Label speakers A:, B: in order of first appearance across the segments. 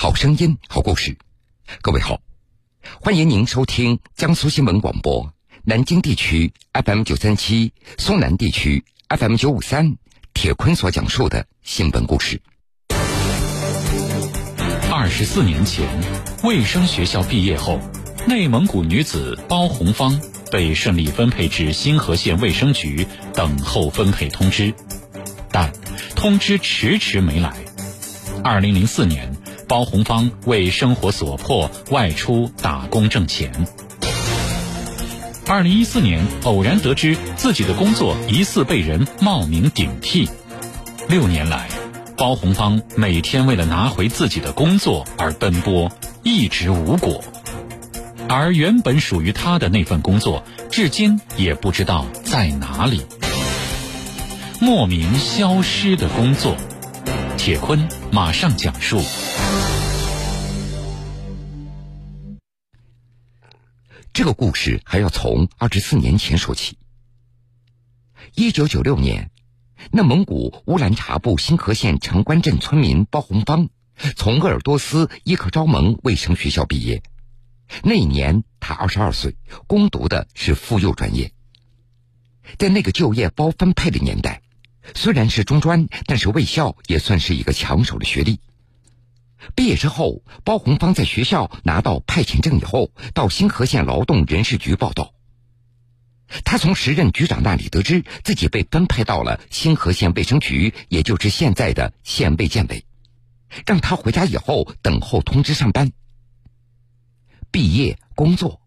A: 好声音，好故事。各位好，欢迎您收听江苏新闻广播南京地区 FM 九三七、苏南地区 FM 九五三。铁坤所讲述的新闻故事。
B: 二十四年前，卫生学校毕业后，内蒙古女子包红芳被顺利分配至新河县卫生局等候分配通知，但通知迟迟没来。二零零四年，包红芳为生活所迫外出打工挣钱。二零一四年，偶然得知自己的工作疑似被人冒名顶替。六年来，包红芳每天为了拿回自己的工作而奔波，一直无果。而原本属于她的那份工作，至今也不知道在哪里。莫名消失的工作，铁坤马上讲述。
A: 这个故事还要从二十四年前说起。一九九六年，内蒙古乌兰察布新河县城关镇村民包红芳从鄂尔多斯伊克昭盟卫生学校毕业。那一年他二十二岁，攻读的是妇幼专业。在那个就业包分配的年代，虽然是中专，但是卫校也算是一个抢手的学历。毕业之后，包红芳在学校拿到派遣证以后，到新河县劳动人事局报道。他从时任局长那里得知自己被分配到了新河县卫生局，也就是现在的县卫健委，让他回家以后等候通知上班。毕业、工作，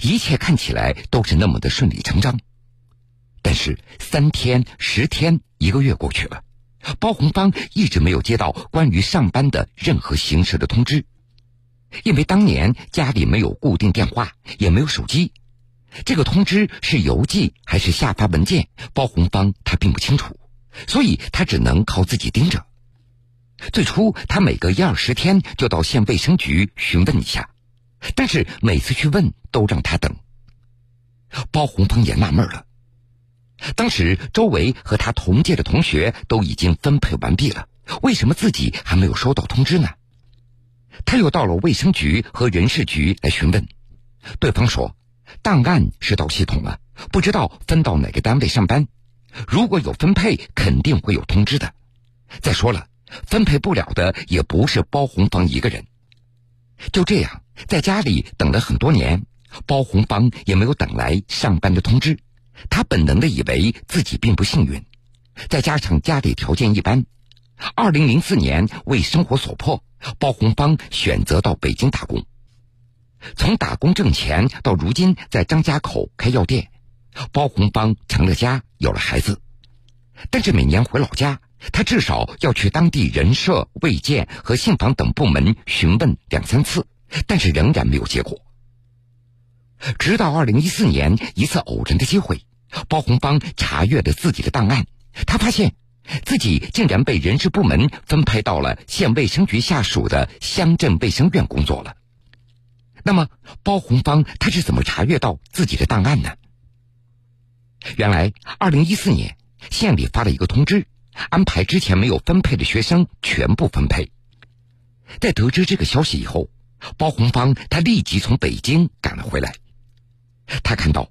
A: 一切看起来都是那么的顺理成章。但是三天、十天、一个月过去了。包红芳一直没有接到关于上班的任何形式的通知，因为当年家里没有固定电话，也没有手机，这个通知是邮寄还是下发文件，包红芳她并不清楚，所以她只能靠自己盯着。最初，她每隔一二十天就到县卫生局询问一下，但是每次去问都让她等。包红芳也纳闷了。当时周围和他同届的同学都已经分配完毕了，为什么自己还没有收到通知呢？他又到了卫生局和人事局来询问，对方说，档案是到系统了，不知道分到哪个单位上班，如果有分配，肯定会有通知的。再说了，分配不了的也不是包红芳一个人。就这样，在家里等了很多年，包红芳也没有等来上班的通知。他本能的以为自己并不幸运，再加上家里条件一般，二零零四年为生活所迫，包红芳选择到北京打工。从打工挣钱到如今在张家口开药店，包红芳成了家，有了孩子。但是每年回老家，他至少要去当地人社、卫健和信访等部门询问两三次，但是仍然没有结果。直到二零一四年一次偶然的机会，包红芳查阅了自己的档案，他发现自己竟然被人事部门分配到了县卫生局下属的乡镇卫生院工作了。那么，包红芳他是怎么查阅到自己的档案呢？原来，二零一四年县里发了一个通知，安排之前没有分配的学生全部分配。在得知这个消息以后，包红芳他立即从北京赶了回来。他看到，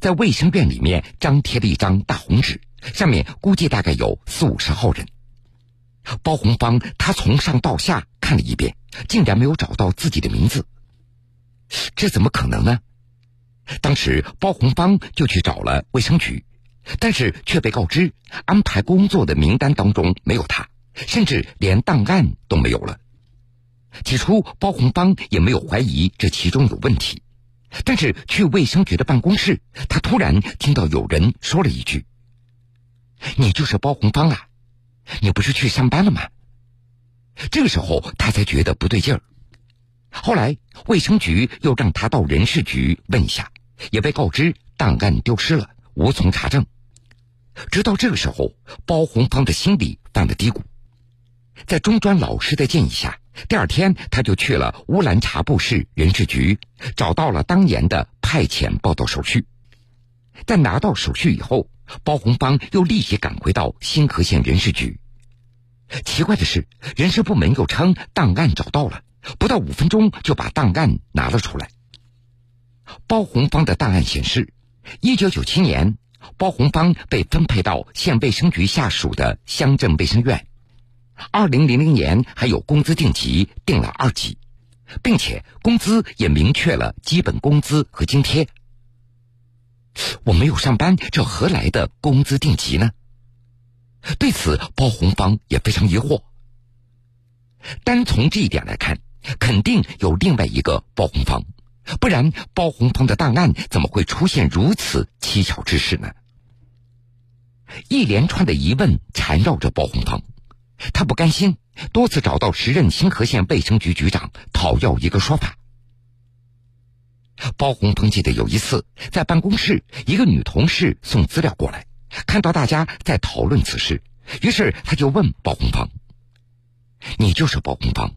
A: 在卫生院里面张贴了一张大红纸，上面估计大概有四五十号人。包红芳他从上到下看了一遍，竟然没有找到自己的名字。这怎么可能呢？当时包红芳就去找了卫生局，但是却被告知安排工作的名单当中没有他，甚至连档案都没有了。起初，包红芳也没有怀疑这其中有问题。但是去卫生局的办公室，他突然听到有人说了一句：“你就是包红芳啊，你不是去上班了吗？”这个时候他才觉得不对劲儿。后来卫生局又让他到人事局问一下，也被告知档案丢失了，无从查证。直到这个时候，包红芳的心里犯了嘀咕。在中专老师的建议下。第二天，他就去了乌兰察布市人事局，找到了当年的派遣报到手续。在拿到手续以后，包红芳又立即赶回到新河县人事局。奇怪的是，人事部门又称档案找到了，不到五分钟就把档案拿了出来。包红芳的档案显示，一九九七年，包红芳被分配到县卫生局下属的乡镇卫生院。二零零零年还有工资定级定了二级，并且工资也明确了基本工资和津贴。我没有上班，这何来的工资定级呢？对此，包红芳也非常疑惑。单从这一点来看，肯定有另外一个包红芳，不然包红芳的档案怎么会出现如此蹊跷之事呢？一连串的疑问缠绕着包红芳，他不甘心，多次找到时任清河县卫生局局长讨要一个说法。包红鹏记得有一次在办公室，一个女同事送资料过来。看到大家在讨论此事，于是他就问包红芳：“你就是包红芳？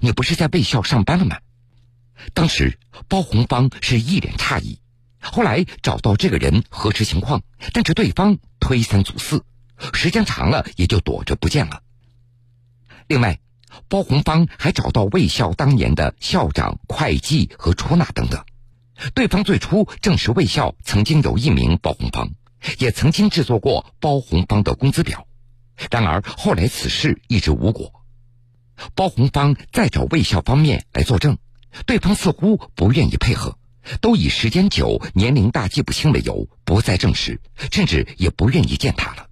A: 你不是在卫校上班了吗？”当时包红芳是一脸诧异，后来找到这个人核实情况，但是对方推三阻四，时间长了也就躲着不见了。另外，包红芳还找到卫校当年的校长、会计和出纳等等，对方最初证实卫校曾经有一名包红芳。也曾经制作过包红芳的工资表，然而后来此事一直无果。包红芳再找卫校方面来作证，对方似乎不愿意配合，都以时间久、年龄大记不清为由不再证实，甚至也不愿意见他了。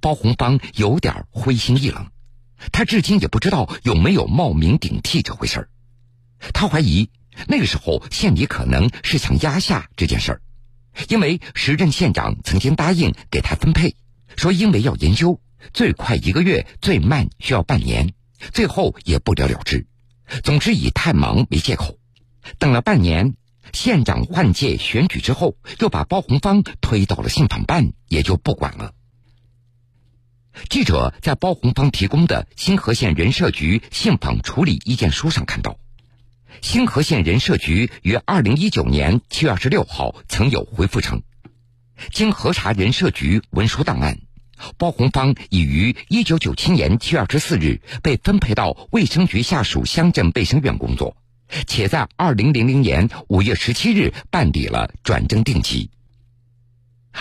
A: 包红芳有点灰心意冷，他至今也不知道有没有冒名顶替这回事儿。他怀疑那个时候县里可能是想压下这件事儿。因为时任县长曾经答应给他分配，说因为要研究，最快一个月，最慢需要半年，最后也不了了之。总之以太忙为借口，等了半年，县长换届选举之后，又把包红芳推到了信访办，也就不管了。记者在包红芳提供的新河县人社局信访处理意见书上看到。新河县人社局于二零一九年七月二十六号曾有回复称，经核查人社局文书档案，包红芳已于一九九七年七月二十四日被分配到卫生局下属乡镇卫生院工作，且在二零零零年五月十七日办理了转正定级。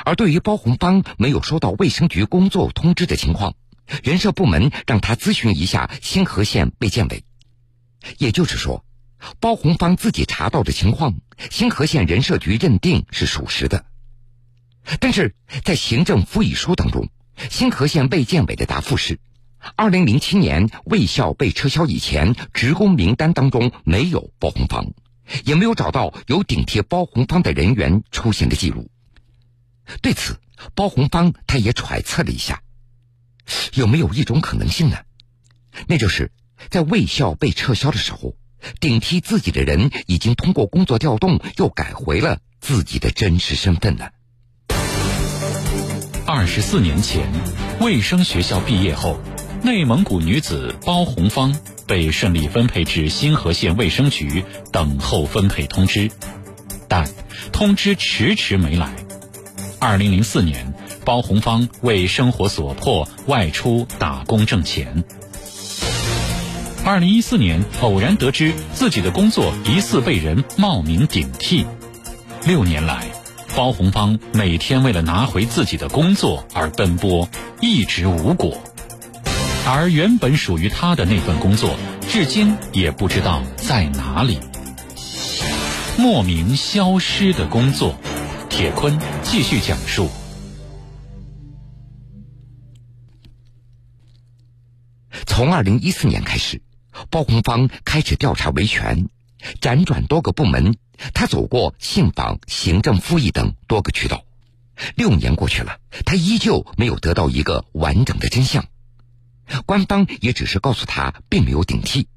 A: 而对于包红芳没有收到卫生局工作通知的情况，人社部门让他咨询一下新河县卫健委，也就是说。包红芳自己查到的情况，新河县人社局认定是属实的，但是在行政复议书当中，新河县卫健委的答复是：二零零七年卫校被撤销以前，职工名单当中没有包红芳，也没有找到有顶替包红芳的人员出现的记录。对此，包红芳他也揣测了一下，有没有一种可能性呢？那就是在卫校被撤销的时候。顶替自己的人已经通过工作调动，又改回了自己的真实身份了。
B: 二十四年前，卫生学校毕业后，内蒙古女子包红芳被顺利分配至新河县卫生局等候分配通知，但通知迟迟没来。二零零四年，包红芳为生活所迫外出打工挣钱。二零一四年，偶然得知自己的工作疑似被人冒名顶替。六年来，包红芳每天为了拿回自己的工作而奔波，一直无果。而原本属于他的那份工作，至今也不知道在哪里。莫名消失的工作，铁坤继续讲述。
A: 从二零一四年开始。包红芳开始调查维权，辗转多个部门，他走过信访、行政复议等多个渠道。六年过去了，他依旧没有得到一个完整的真相。官方也只是告诉他并没有顶替。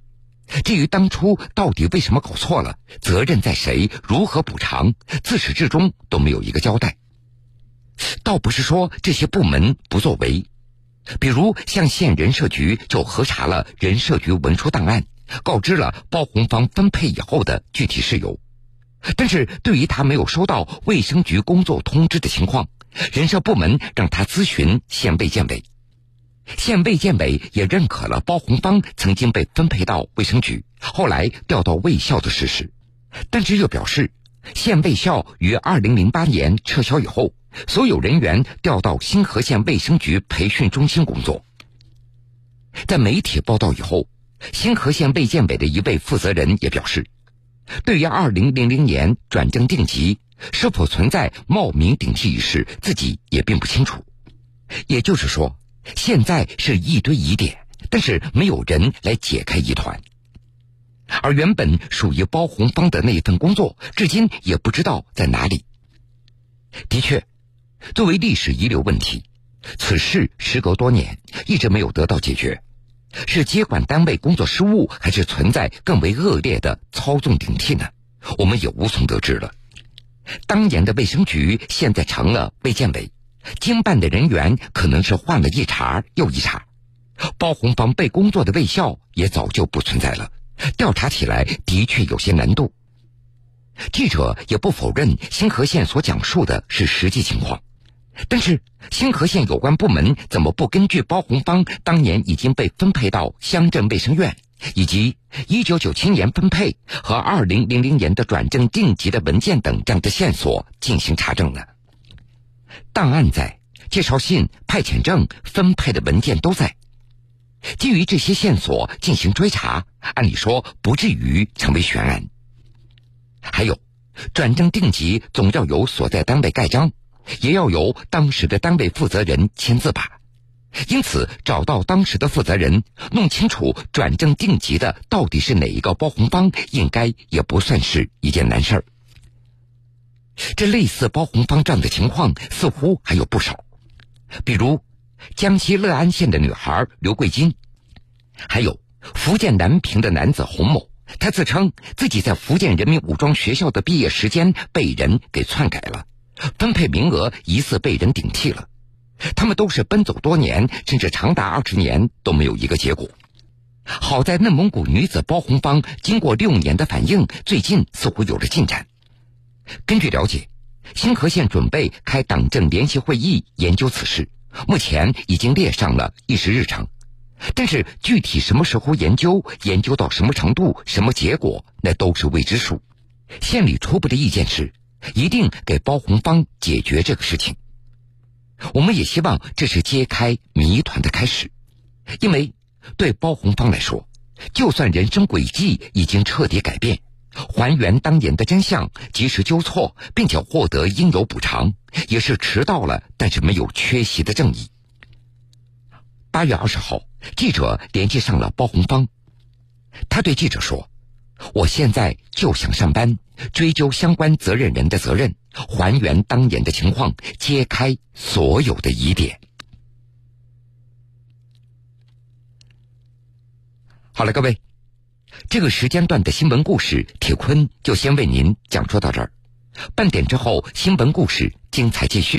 A: 至于当初到底为什么搞错了，责任在谁，如何补偿，自始至终都没有一个交代。倒不是说这些部门不作为。比如，像县人社局就核查了人社局文书档案，告知了包红芳分配以后的具体事由。但是对于他没有收到卫生局工作通知的情况，人社部门让他咨询县卫健委。县卫健委也认可了包红芳曾经被分配到卫生局，后来调到卫校的事实，但是又表示，县卫校于二零零八年撤销以后，所有人员调到新河县卫生局培训中心工作。在媒体报道以后，新河县卫健委的一位负责人也表示，对于二零零零年转正定级是否存在冒名顶替一事，自己也并不清楚。也就是说。现在是一堆疑点，但是没有人来解开疑团。而原本属于包红芳的那一份工作，至今也不知道在哪里。的确，作为历史遗留问题，此事时隔多年一直没有得到解决，是接管单位工作失误，还是存在更为恶劣的操纵顶替呢？我们也无从得知了。当年的卫生局现在成了卫健委。经办的人员可能是换了一茬又一茬，包红芳被工作的卫校也早就不存在了，调查起来的确有些难度。记者也不否认新河县所讲述的是实际情况，但是新河县有关部门怎么不根据包红芳当年已经被分配到乡镇卫生院，以及一九九七年分配和二零零零年的转正定级的文件等这样的线索进行查证呢？档案在，介绍信、派遣证、分配的文件都在。基于这些线索进行追查，按理说不至于成为悬案。还有，转正定级总要由所在单位盖章，也要由当时的单位负责人签字吧。因此，找到当时的负责人，弄清楚转正定级的到底是哪一个包红方，应该也不算是一件难事儿。这类似包红方样的情况似乎还有不少，比如江西乐安县的女孩刘桂金，还有福建南平的男子洪某，他自称自己在福建人民武装学校的毕业时间被人给篡改了，分配名额疑似被人顶替了。他们都是奔走多年，甚至长达二十年都没有一个结果。好在内蒙古女子包红方经过六年的反应，最近似乎有了进展。根据了解，新河县准备开党政联席会议研究此事，目前已经列上了议事日程。但是具体什么时候研究，研究到什么程度，什么结果，那都是未知数。县里初步的意见是，一定给包红芳解决这个事情。我们也希望这是揭开谜团的开始，因为对包红芳来说，就算人生轨迹已经彻底改变。还原当年的真相，及时纠错，并且获得应有补偿，也是迟到了，但是没有缺席的正义。八月二十号，记者联系上了包红芳，他对记者说：“我现在就想上班，追究相关责任人的责任，还原当年的情况，揭开所有的疑点。”好了，各位。这个时间段的新闻故事，铁坤就先为您讲述到这儿。半点之后，新闻故事精彩继续。